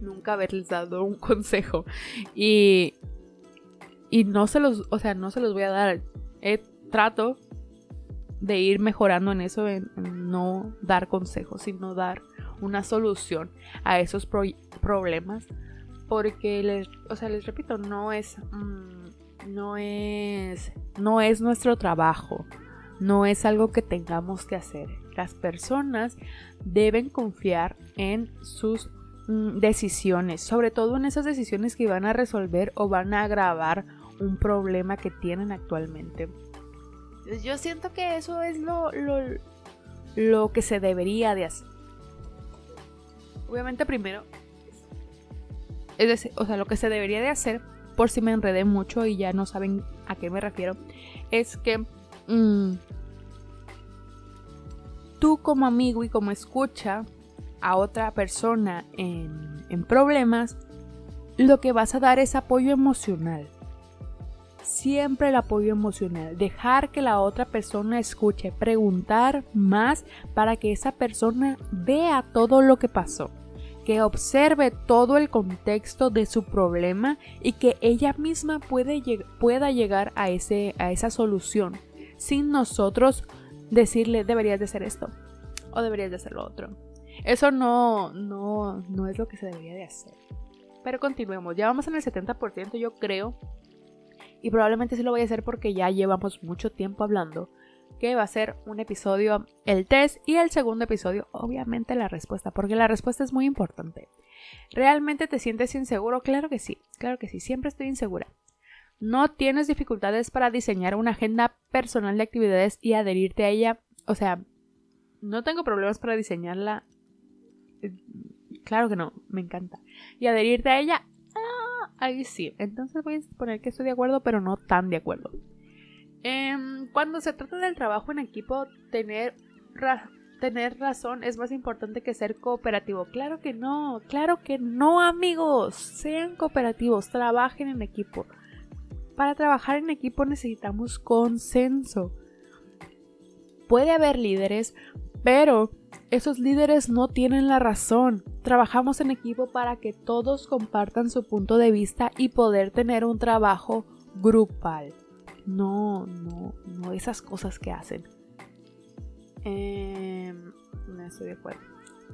nunca haberles dado un consejo. Y y no se los, o sea, no se los voy a dar. trato de ir mejorando en eso, en, no dar consejos, sino dar una solución a esos problemas, porque les, o sea, les repito, no es, mm, no es, no es nuestro trabajo no es algo que tengamos que hacer. Las personas deben confiar en sus mm, decisiones, sobre todo en esas decisiones que van a resolver o van a agravar un problema que tienen actualmente. Yo siento que eso es lo, lo, que se debería de hacer. Obviamente primero, es decir, o sea, lo que se debería de hacer, por si me enredé mucho y ya no saben a qué me refiero, es que Mm. tú como amigo y como escucha a otra persona en, problemas, lo que vas a dar es apoyo emocional. Siempre el apoyo emocional. Dejar que la otra persona escuche. Preguntar más para que esa persona vea todo lo que pasó. Que observe todo el contexto de su problema y que ella misma pueda llegar a esa solución sin nosotros decirle deberías de hacer esto o deberías de hacer lo otro. Eso no, no, no es lo que se debería de hacer. Pero continuemos, ya vamos en el 70% yo creo. Y probablemente sí lo voy a hacer porque ya llevamos mucho tiempo hablando. Que va a ser un episodio el test y el segundo episodio obviamente la respuesta. Porque la respuesta es muy importante. ¿Realmente te sientes inseguro? Claro que sí, claro que sí, siempre estoy insegura. ¿No tienes dificultades para diseñar una agenda personal de actividades y adherirte a ella? O sea, no tengo problemas para diseñarla. Claro que no, me encanta. Y adherirte a ella, ah, ahí sí. Entonces voy a poner que estoy de acuerdo, pero no tan de acuerdo. Em, cuando se trata del trabajo en equipo, tener tener razón es más importante que ser cooperativo. Claro que no, claro que no, amigos. Sean cooperativos, trabajen en equipo. Para trabajar en equipo necesitamos consenso. Puede haber líderes, pero esos líderes no tienen la razón. Trabajamos en equipo para que todos compartan su punto de vista y poder tener un trabajo grupal. No, no, no esas cosas que hacen. Eh, no estoy de acuerdo.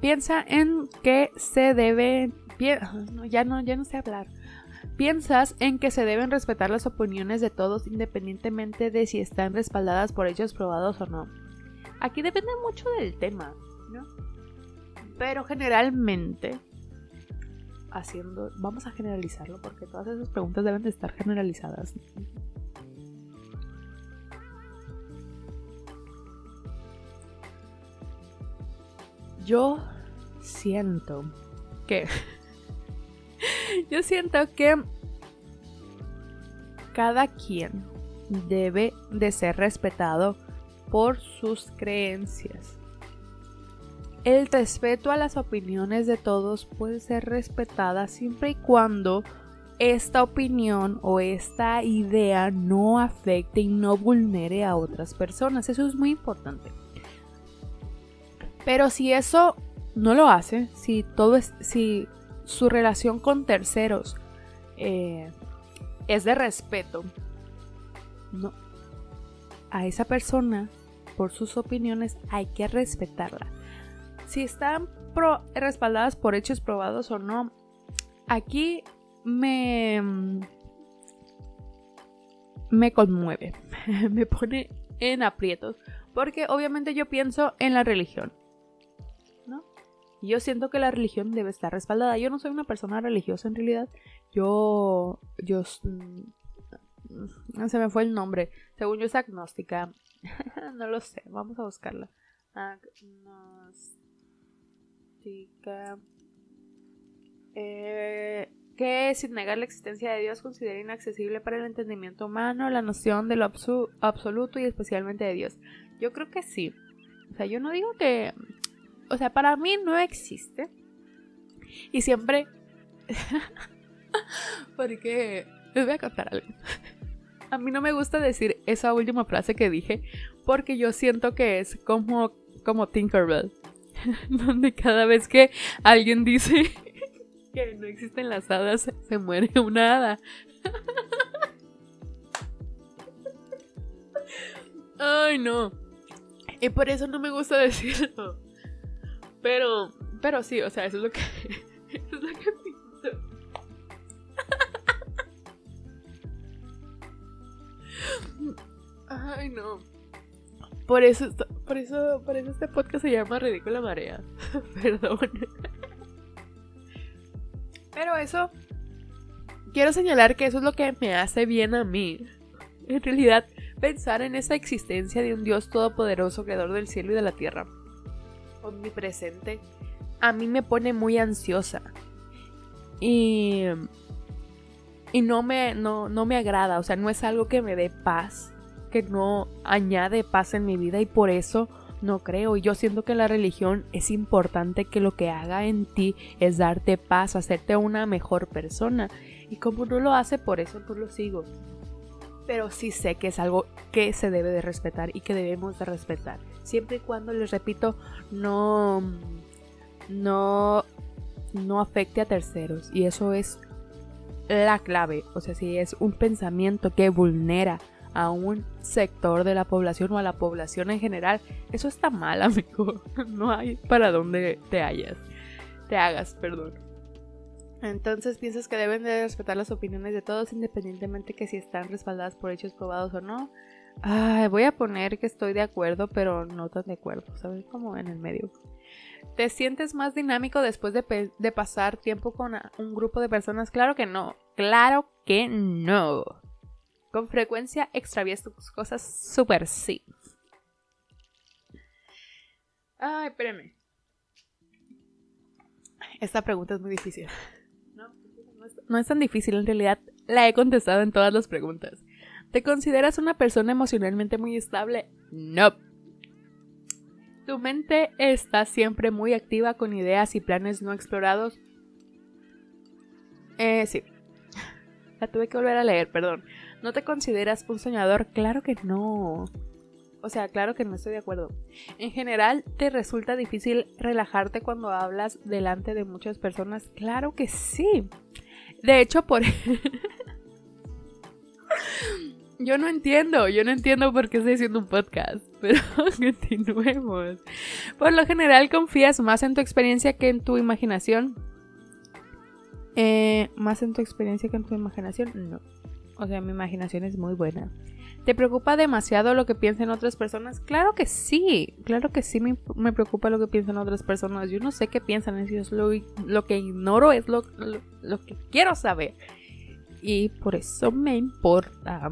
Piensa en que se debe. ya, no, ya no sé hablar. Piensas en que se deben respetar las opiniones de todos independientemente de si están respaldadas por hechos probados o no. Aquí depende mucho del tema, ¿no? Pero generalmente, haciendo, vamos a generalizarlo porque todas esas preguntas deben de estar generalizadas. yo siento que... yo siento que cada quien debe de ser respetado por sus creencias. El respeto a las opiniones de todos puede ser respetada siempre y cuando esta opinión o esta idea no afecte y no vulnere a otras personas. Eso es muy importante. Pero si eso no lo hace, si todo es, si su relación con terceros eh, es de respeto, no, a esa persona por sus opiniones hay que respetarla. Si están respaldadas por hechos probados o no, aquí me me conmueve, me pone en aprietos, porque obviamente yo pienso en la religión yo siento que la religión debe estar respaldada. Yo no soy una persona religiosa en realidad. Yo. Yo. Mm, se me fue el nombre. Según yo es agnóstica. no lo sé. Vamos a buscarla. Agnóstica. Eh, que sin negar la existencia de Dios considera inaccesible para el entendimiento humano la noción de lo absoluto y especialmente de Dios. Yo creo que sí. O sea, yo no digo que, o sea, para mí no existe. Y siempre... Porque les voy a contar algo. A mí no me gusta decir esa última frase que dije porque yo siento que es como, como Tinkerbell. Donde cada vez que alguien dice que no existen las hadas, se muere una hada. Ay, no. Y por eso no me gusta decirlo. Pero, pero sí, o sea, eso es lo que, eso es lo que pienso. Ay, no. Por eso, por eso, por eso este podcast se llama Ridícula Marea. Perdón. Pero eso, quiero señalar que eso es lo que me hace bien a mí. En realidad, pensar en esa existencia de un Dios todopoderoso, creador del cielo y de la tierra omnipresente, a mí me pone muy ansiosa. Y, y no, me, no, no me agrada, o sea, no es algo que me dé paz, que no añade paz en mi vida y por eso no creo. Y yo siento que la religión es importante que lo que haga en ti es darte paz, hacerte una mejor persona. Y como no lo hace, por eso no lo sigo. Pero sí sé que es algo que se debe de respetar y que debemos de respetar siempre y cuando, les repito, no, no, no afecte a terceros. Y eso es la clave. O sea, si es un pensamiento que vulnera a un sector de la población o a la población en general, eso está mal, amigo. No hay para dónde te hallas. Te hagas, perdón. Entonces piensas que deben de respetar las opiniones de todos independientemente que si están respaldadas por hechos probados o no. Ay, voy a poner que estoy de acuerdo, pero no tan de acuerdo, ¿sabes? Como en el medio. ¿Te sientes más dinámico después de, pasar tiempo con un grupo de personas? Claro que no, claro que no. Con frecuencia extravías tus cosas súper sí. Ay, espérame. Esta pregunta es muy difícil. No, es tan difícil, en realidad la he contestado en todas las preguntas. ¿Te consideras una persona emocionalmente muy estable? No. ¿Tu mente está siempre muy activa con ideas y planes no explorados? Eh, sí. La tuve que volver a leer, perdón. ¿No te consideras un soñador? Claro que no. O sea, claro que no estoy de acuerdo. En general, ¿te resulta difícil relajarte cuando hablas delante de muchas personas? Claro que sí. De hecho, por... yo no entiendo, yo no entiendo por qué estoy haciendo un podcast, pero continuemos. Por lo general, ¿confías más en tu experiencia que en tu imaginación? Eh, ¿Más en tu experiencia que en tu imaginación? No. O sea, mi imaginación es muy buena. ¿Te preocupa demasiado lo que piensen otras personas? Claro que sí, claro que sí me, preocupa lo que piensan otras personas. Yo no sé qué piensan, es lo, lo que ignoro es lo, lo que quiero saber. Y por eso me importa.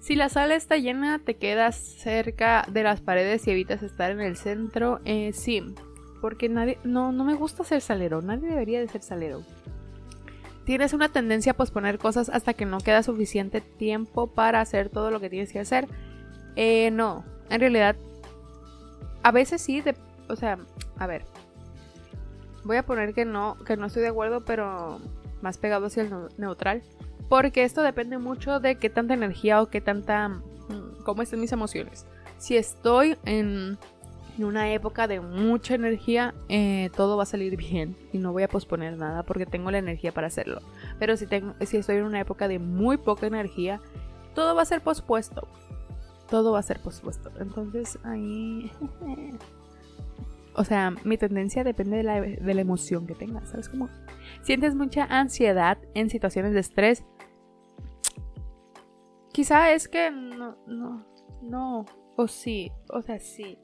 Si la sala está llena, te quedas cerca de las paredes y evitas estar en el centro. Eh, sí, porque nadie, no, no me gusta ser salero. Nadie debería de ser salero. Tienes una tendencia a posponer cosas hasta que no queda suficiente tiempo para hacer todo lo que tienes que hacer. Eh, no, en realidad, a veces sí, o sea, a ver, voy a poner que no, que no estoy de acuerdo, pero más pegado hacia el neutral, porque esto depende mucho de qué tanta energía o qué tanta, mm, cómo estén mis emociones. Si estoy en una época de mucha energía, eh, todo va a salir bien y no voy a posponer nada porque tengo la energía para hacerlo. Pero si, tengo, si estoy en una época de muy poca energía, todo va a ser pospuesto. Todo va a ser pospuesto. Entonces ahí... o sea, mi tendencia depende de la, de la emoción que tengas. ¿Sabes cómo? Sientes mucha ansiedad en situaciones de estrés. Quizá es que no, no, no, o sí, o sea, sí,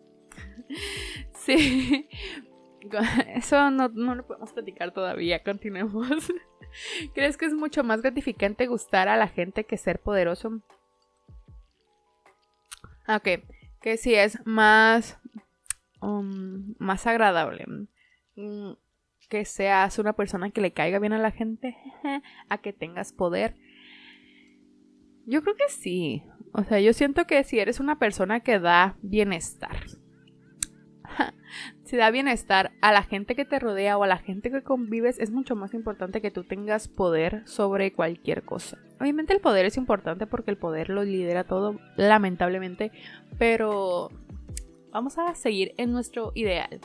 sí. Eso no, lo podemos platicar todavía. Continuemos. ¿Crees que es mucho más gratificante gustar a la gente que ser poderoso? Ok. Que si es más. Um, más agradable. Mm, que seas una persona que le caiga bien a la gente. a que tengas poder. Yo creo que sí. O sea, yo siento que si eres una persona que da bienestar si da bienestar a la gente que te rodea o a la gente que convives, es mucho más importante que tú tengas poder sobre cualquier cosa. Obviamente el poder es importante porque el poder lo lidera todo, lamentablemente, pero vamos a seguir en nuestro ideal.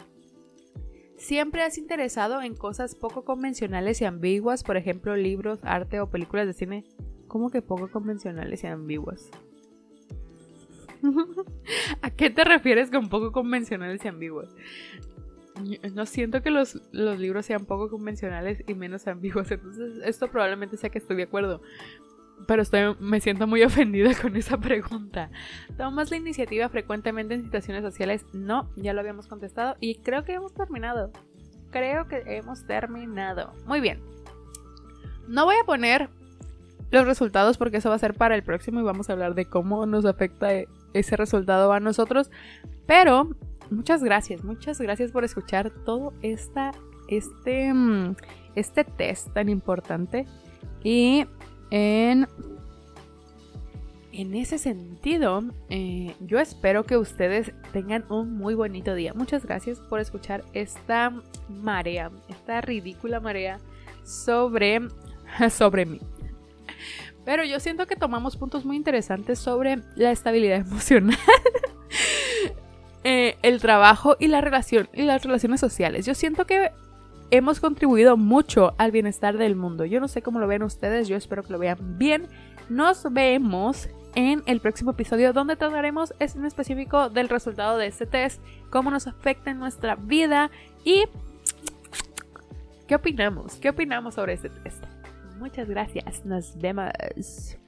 Siempre has interesado en cosas poco convencionales y ambiguas, por ejemplo, libros, arte o películas de cine. ¿Cómo que poco convencionales y ambiguas? ¿A qué te refieres con poco convencionales y ambiguos? No siento que los, libros sean poco convencionales y menos ambiguos, entonces esto probablemente sea que estoy de acuerdo. Pero estoy, me siento muy ofendida con esa pregunta. ¿Tomas la iniciativa frecuentemente en situaciones sociales? No, ya lo habíamos contestado y creo que hemos terminado. Creo que hemos terminado. Muy bien. No voy a poner los resultados porque eso va a ser para el próximo y vamos a hablar de cómo nos afecta ese resultado a nosotros. Pero muchas gracias, muchas gracias por escuchar todo esta, este, mm, este test tan importante. Y en, en ese sentido, eh, yo espero que ustedes tengan un muy bonito día. Muchas gracias por escuchar esta marea, esta ridícula marea sobre, sobre mí. Pero yo siento que tomamos puntos muy interesantes sobre la estabilidad emocional, eh, el trabajo y la relación y las relaciones sociales. Yo siento que hemos contribuido mucho al bienestar del mundo. Yo no sé cómo lo ven ustedes, yo espero que lo vean bien. Nos vemos en el próximo episodio donde trataremos en específico del resultado de este test, cómo nos afecta en nuestra vida y qué opinamos, qué opinamos sobre este test. Muchas gracias, nos vemos.